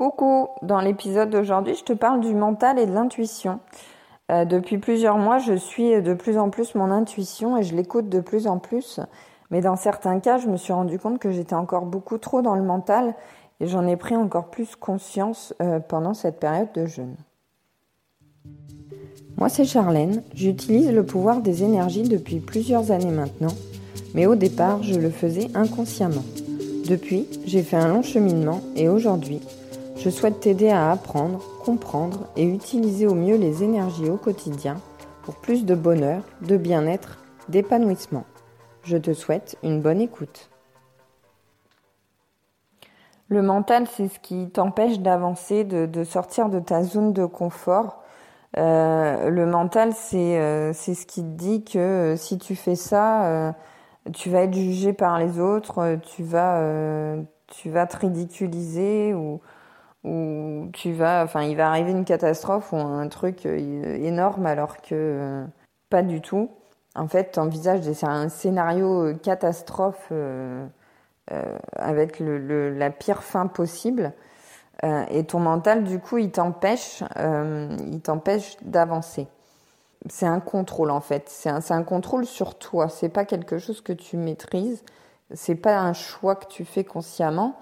Coucou, dans l'épisode d'aujourd'hui, je te parle du mental et de l'intuition. Euh, depuis plusieurs mois, je suis de plus en plus mon intuition et je l'écoute de plus en plus. Mais dans certains cas, je me suis rendu compte que j'étais encore beaucoup trop dans le mental et j'en ai pris encore plus conscience euh, pendant cette période de jeûne. Moi, c'est Charlène. J'utilise le pouvoir des énergies depuis plusieurs années maintenant, mais au départ, je le faisais inconsciemment. Depuis, j'ai fait un long cheminement et aujourd'hui, je souhaite t'aider à apprendre, comprendre et utiliser au mieux les énergies au quotidien pour plus de bonheur, de bien-être, d'épanouissement. Je te souhaite une bonne écoute. Le mental, c'est ce qui t'empêche d'avancer, de, sortir de ta zone de confort. Euh, le mental, euh, c'est ce qui te dit que euh, si tu fais ça, tu vas être jugé par les autres, tu vas, tu vas te ridiculiser ou, où tu vas, enfin, il va arriver une catastrophe ou un truc euh, énorme alors que euh, pas du tout. En fait, tu envisages un scénario euh, catastrophe avec le, la pire fin possible. et ton mental, du coup, il t'empêche, il t'empêche d'avancer. C'est un contrôle en fait. C'est un, un, contrôle sur toi. C'est pas quelque chose que tu maîtrises. C'est pas un choix que tu fais consciemment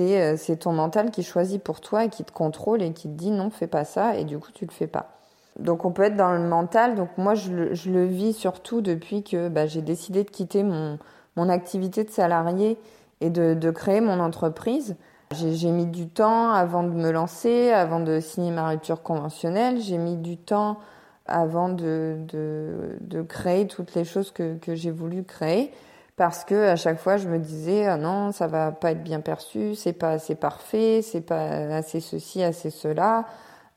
euh, c'est ton mental qui choisit pour toi et qui te contrôle et qui te dit non, fais pas ça et du coup tu le fais pas. Donc on peut être dans le mental. Donc moi je le, vis surtout depuis que bah, j'ai décidé de quitter mon, mon activité de salarié et de, de créer mon entreprise. J'ai mis du temps avant de me lancer, avant de signer ma rupture conventionnelle. J'ai mis du temps avant de, de, de, créer toutes les choses que, que j'ai voulu créer parce que à chaque fois je me disais ah non ça va pas être bien perçu c'est pas assez parfait c'est pas assez ceci assez cela.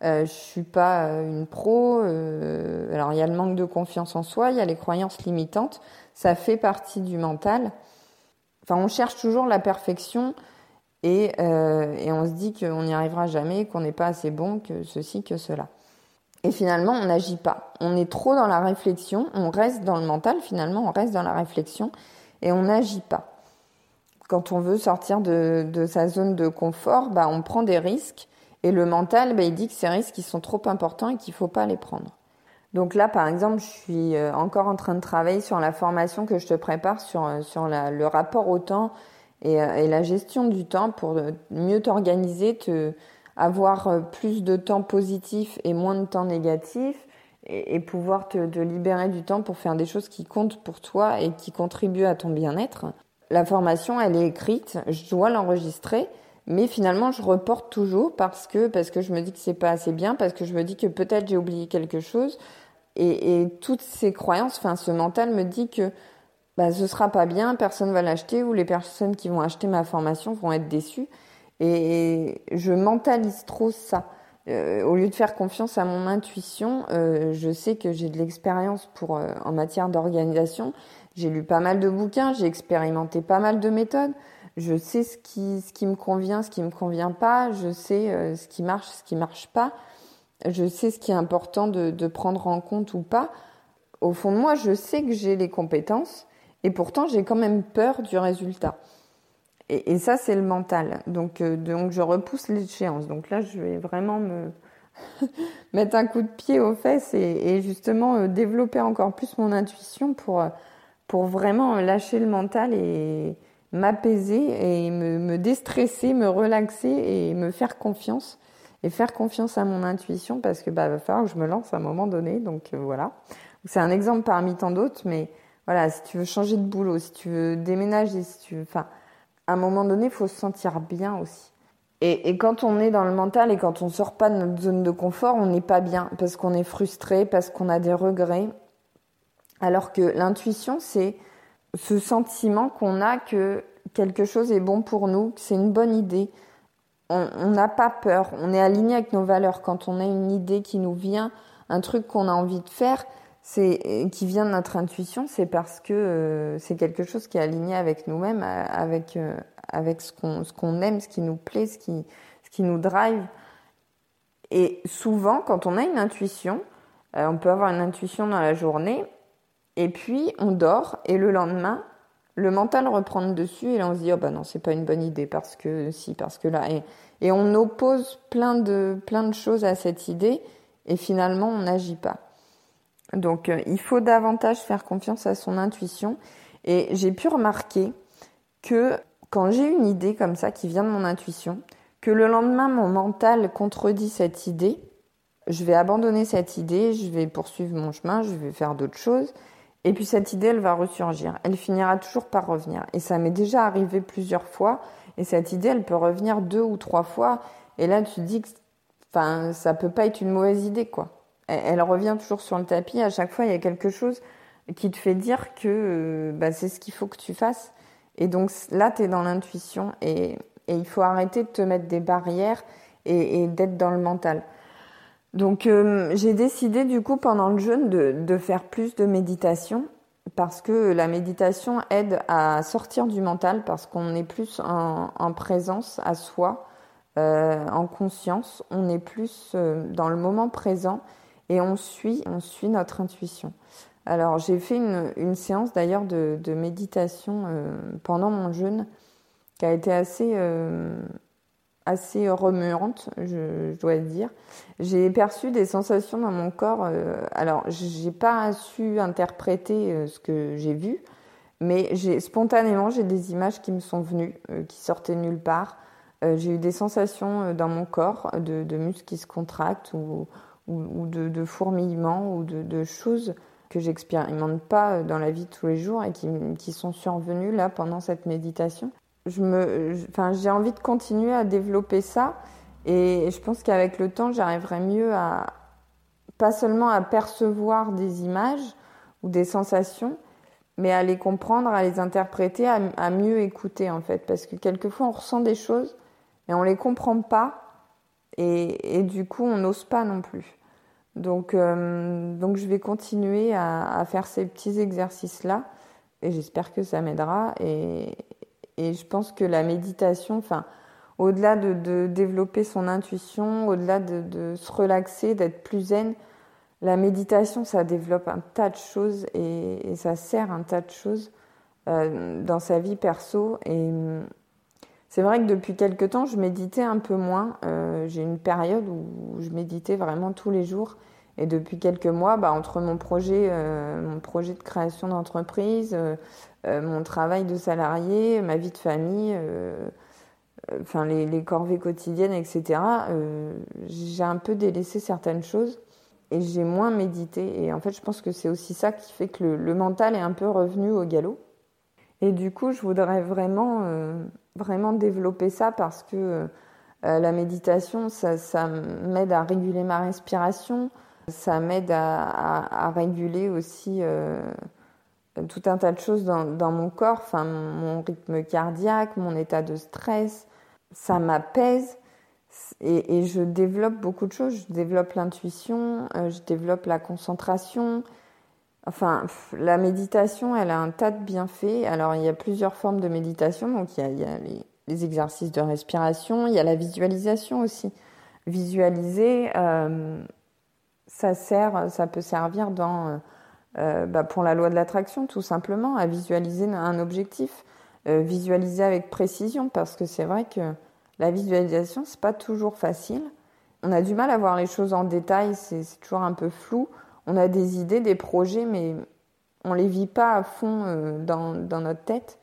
Euh, je suis pas euh, une pro euh, alors il y a le manque de confiance en soi il y a les croyances limitantes. Ça fait partie du mental. Enfin on cherche toujours la perfection et, euh, et on se dit qu'on n'y arrivera jamais qu'on n'est pas assez bon que ceci que cela. Et finalement, on n'agit pas. On est trop dans la réflexion, on reste dans le mental, finalement, on reste dans la réflexion et on n'agit pas. Quand on veut sortir de, sa zone de confort, bah, on prend des risques et le mental, bah, il dit que ces risques sont trop importants et qu'il ne faut pas les prendre. Donc là, par exemple, je suis euh, encore en train de travailler sur la formation que je te prépare sur, euh, sur le rapport au temps et, euh, et, la gestion du temps pour mieux t'organiser, te, avoir plus de temps positif et moins de temps négatif, et, pouvoir te, libérer du temps pour faire des choses qui comptent pour toi et qui contribuent à ton bien-être. La formation, elle est écrite, je dois l'enregistrer, mais finalement, je reporte toujours parce que parce que je me dis que c'est pas assez bien, parce que je me dis que peut-être j'ai oublié quelque chose, et, et, toutes ces croyances, enfin, ce mental me dit que bah, ce sera pas bien, personne va l'acheter, ou les personnes qui vont acheter ma formation vont être déçues, et je mentalise trop ça. Euh, au lieu de faire confiance à mon intuition, euh, je sais que j'ai de l'expérience pour euh, en matière d'organisation. J'ai lu pas mal de bouquins, j'ai expérimenté pas mal de méthodes. Je sais ce qui ce qui me convient, ce qui me convient pas. Je sais ce qui marche, ce qui marche pas. Je sais ce qui est important de, de prendre en compte ou pas. Au fond de moi, je sais que j'ai les compétences et pourtant j'ai quand même peur du résultat. Et, ça, c'est le mental. Donc, euh, donc je repousse l'échéance. Donc là, je vais vraiment me mettre un coup de pied aux fesses et, justement euh, développer encore plus mon intuition pour, euh, pour vraiment lâcher le mental et m'apaiser et me, me déstresser, me relaxer et me faire confiance. Et faire confiance à mon intuition parce que bah va falloir que je me lance à un moment donné. Donc voilà. C'est un exemple parmi tant d'autres, mais voilà, si tu veux changer de boulot, si tu veux déménager, si tu veux, enfin, à un moment donné, il faut se sentir bien aussi. Et, quand on est dans le mental et quand on sort pas de notre zone de confort, on n'est pas bien parce qu'on est frustré, parce qu'on a des regrets. Alors que l'intuition, c'est ce sentiment qu'on a que quelque chose est bon pour nous, que c'est une bonne idée. On n'a pas peur, on est aligné avec nos valeurs. Quand on a une idée qui nous vient, un truc qu'on a envie de faire, c'est qui vient de notre intuition, c'est parce que euh, c'est quelque chose qui est aligné avec nous-mêmes, euh, avec euh, avec ce qu'on ce qu'on aime, ce qui nous plaît, ce qui ce qui nous drive. Et souvent, quand on a une intuition, on peut avoir une intuition dans la journée, et puis on dort, et le lendemain, le mental reprend dessus et là on se dit oh bah non c'est pas une bonne idée parce que si parce que là et, et on oppose plein de plein de choses à cette idée et finalement on n'agit pas. Donc euh, il faut davantage faire confiance à son intuition et j'ai pu remarquer que quand j'ai une idée comme ça qui vient de mon intuition, que le lendemain mon mental contredit cette idée, je vais abandonner cette idée, je vais poursuivre mon chemin, je vais faire d'autres choses et puis cette idée, elle va ressurgir. Elle finira toujours par revenir. Et ça m'est déjà arrivé plusieurs fois. Et cette idée, elle peut revenir deux ou trois fois. Et là, tu te dis que enfin, ça peut pas être une mauvaise idée, quoi. Elle, revient toujours sur le tapis. À chaque fois, il y a quelque chose qui te fait dire que euh, bah, c'est ce qu'il faut que tu fasses. Et donc là, tu es dans l'intuition. Et, il faut arrêter de te mettre des barrières et, d'être dans le mental. Donc euh, j'ai décidé du coup pendant le jeûne de, faire plus de méditation parce que la méditation aide à sortir du mental parce qu'on est plus en, en, présence à soi, euh, en conscience, on est plus dans le moment présent et on suit, on suit notre intuition. Alors j'ai fait une, séance d'ailleurs de, méditation euh, pendant mon jeûne qui a été assez assez remuante, je, dois dire. J'ai perçu des sensations dans mon corps. Euh, alors, j'ai pas su interpréter euh, ce que j'ai vu, mais spontanément j'ai des images qui me sont venues, euh, qui sortaient nulle part. j'ai eu des sensations dans mon corps de, de, muscles qui se contractent ou, ou, de, de, fourmillements ou de, choses que j'expérimente pas dans la vie de tous les jours et qui, qui sont survenues là pendant cette méditation je me, enfin, j'ai envie de continuer à développer ça. Et je pense qu'avec le temps, j'arriverai mieux à, pas seulement à percevoir des images ou des sensations, mais à les comprendre, à les interpréter, à, mieux écouter en fait. Parce que quelquefois, on ressent des choses et on les comprend pas. Et, du coup, on n'ose pas non plus. Donc, euh, donc je vais continuer à, faire ces petits exercices-là. Et j'espère que ça m'aidera. Et, et je pense que la méditation, enfin, au-delà de, développer son intuition, au-delà de, se relaxer, d'être plus zen, la méditation, ça développe un tas de choses et, ça sert un tas de choses euh, dans sa vie perso. Et c'est vrai que depuis quelque temps, je méditais un peu moins. Euh, j'ai une période où je méditais vraiment tous les jours. Et depuis quelques mois, bah, entre mon projet, euh, mon projet de création d'entreprise, euh, mon travail de salarié, ma vie de famille, enfin les, corvées quotidiennes, etc. j'ai un peu délaissé certaines choses et j'ai moins médité. Et en fait, je pense que c'est aussi ça qui fait que le, mental est un peu revenu au galop. Et du coup, je voudrais vraiment, vraiment développer ça parce que la méditation, ça, m'aide à réguler ma respiration, ça m'aide à, réguler aussi euh, tout un tas de choses dans, mon corps, enfin mon rythme cardiaque, mon état de stress. Ça m'apaise et, je développe beaucoup de choses. Je développe l'intuition, euh, je développe la concentration. Enfin, la méditation, elle a un tas de bienfaits. Alors, il y a plusieurs formes de méditation. Donc, il y a, les, exercices de respiration, il y a la visualisation aussi. Visualiser, euh, ça sert, ça peut servir dans, euh, euh, bah pour la loi de l'attraction, tout simplement, à visualiser un objectif, visualiser avec précision, parce que c'est vrai que la visualisation, c'est pas toujours facile. On a du mal à voir les choses en détail, c'est toujours un peu flou. On a des idées, des projets, mais on les vit pas à fond euh, dans, notre tête.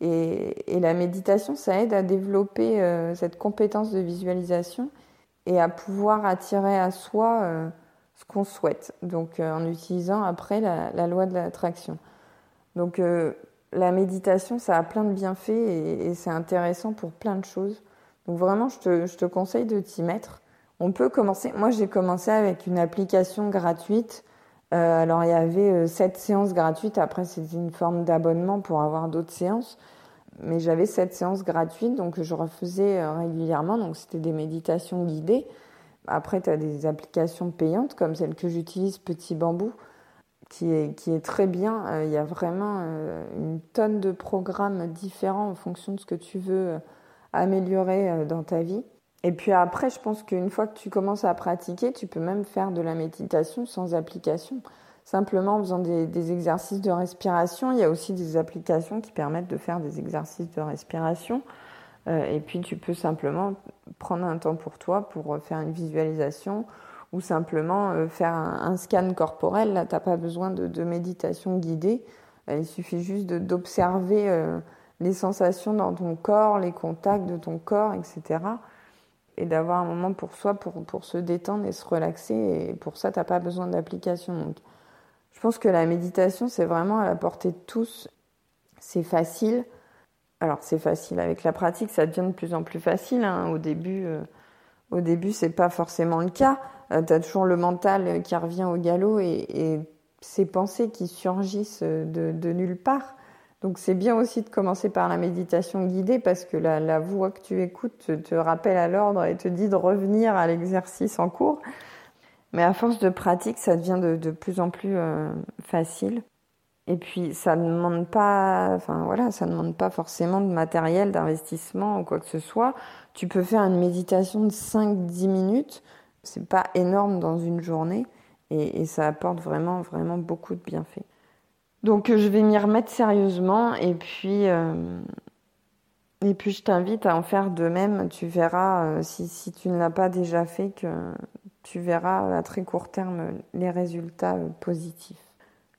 Et, la méditation, ça aide à développer euh, cette compétence de visualisation et à pouvoir attirer à soi euh, ce qu'on souhaite, donc en utilisant après la, loi de l'attraction. Donc la méditation, ça a plein de bienfaits et, c'est intéressant pour plein de choses. Donc vraiment, je te conseille de t'y mettre. On peut commencer. Moi, j'ai commencé avec une application gratuite. Euh, alors, il y avait sept séances gratuites. Après, c'était une forme d'abonnement pour avoir d'autres séances. Mais j'avais sept séances gratuites, donc je refaisais régulièrement. Donc, c'était des méditations guidées. Après, tu as des applications payantes comme celle que j'utilise, Petit Bambou, qui est, très bien. Euh, il y a vraiment euh, une tonne de programmes différents en fonction de ce que tu veux euh, améliorer dans ta vie. Et puis après, je pense qu'une fois que tu commences à pratiquer, tu peux même faire de la méditation sans application. simplement en faisant des, exercices de respiration. Il y a aussi des applications qui permettent de faire des exercices de respiration. Euh, et puis tu peux simplement prendre un temps pour toi pour faire une visualisation ou simplement euh, faire un, scan corporel. Là, tu n'as pas besoin de, méditation guidée. Euh, il suffit juste d'observer les sensations dans ton corps, les contacts de ton corps, etc. Et d'avoir un moment pour soi pour, pour se détendre et se relaxer. Et pour ça, tu n'as pas besoin d'application. Donc, je pense que la méditation, c'est vraiment à la portée de tous. C'est facile. Alors, c'est facile. Avec la pratique, ça devient de plus en plus facile. Hein. Au début, euh, au début, pas forcément le cas. Euh, tu as toujours le mental qui revient au galop et, et ces pensées qui surgissent de, de nulle part. Donc c'est bien aussi de commencer par la méditation guidée parce que la, voix que tu écoutes te, rappelle à l'ordre et te dit de revenir à l'exercice en cours. Mais à force de pratique, ça devient de, plus en plus euh, facile. Et puis ça ne demande pas, enfin voilà, ça demande pas forcément de matériel, d'investissement ou quoi que ce soit. Tu peux faire une méditation de 5-10 minutes. C'est pas énorme dans une journée et, et ça apporte vraiment, vraiment beaucoup de bienfaits. Donc euh, je vais m'y remettre sérieusement et puis euh, et puis je t'invite à en faire de même. Tu verras euh, si, si tu ne l'as pas déjà fait que tu verras à très court terme les résultats positifs.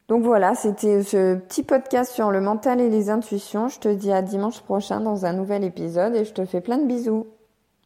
Donc voilà, c'était ce petit podcast sur le mental et les intuitions. Je te dis à dimanche prochain dans un nouvel épisode et je te fais plein de bisous.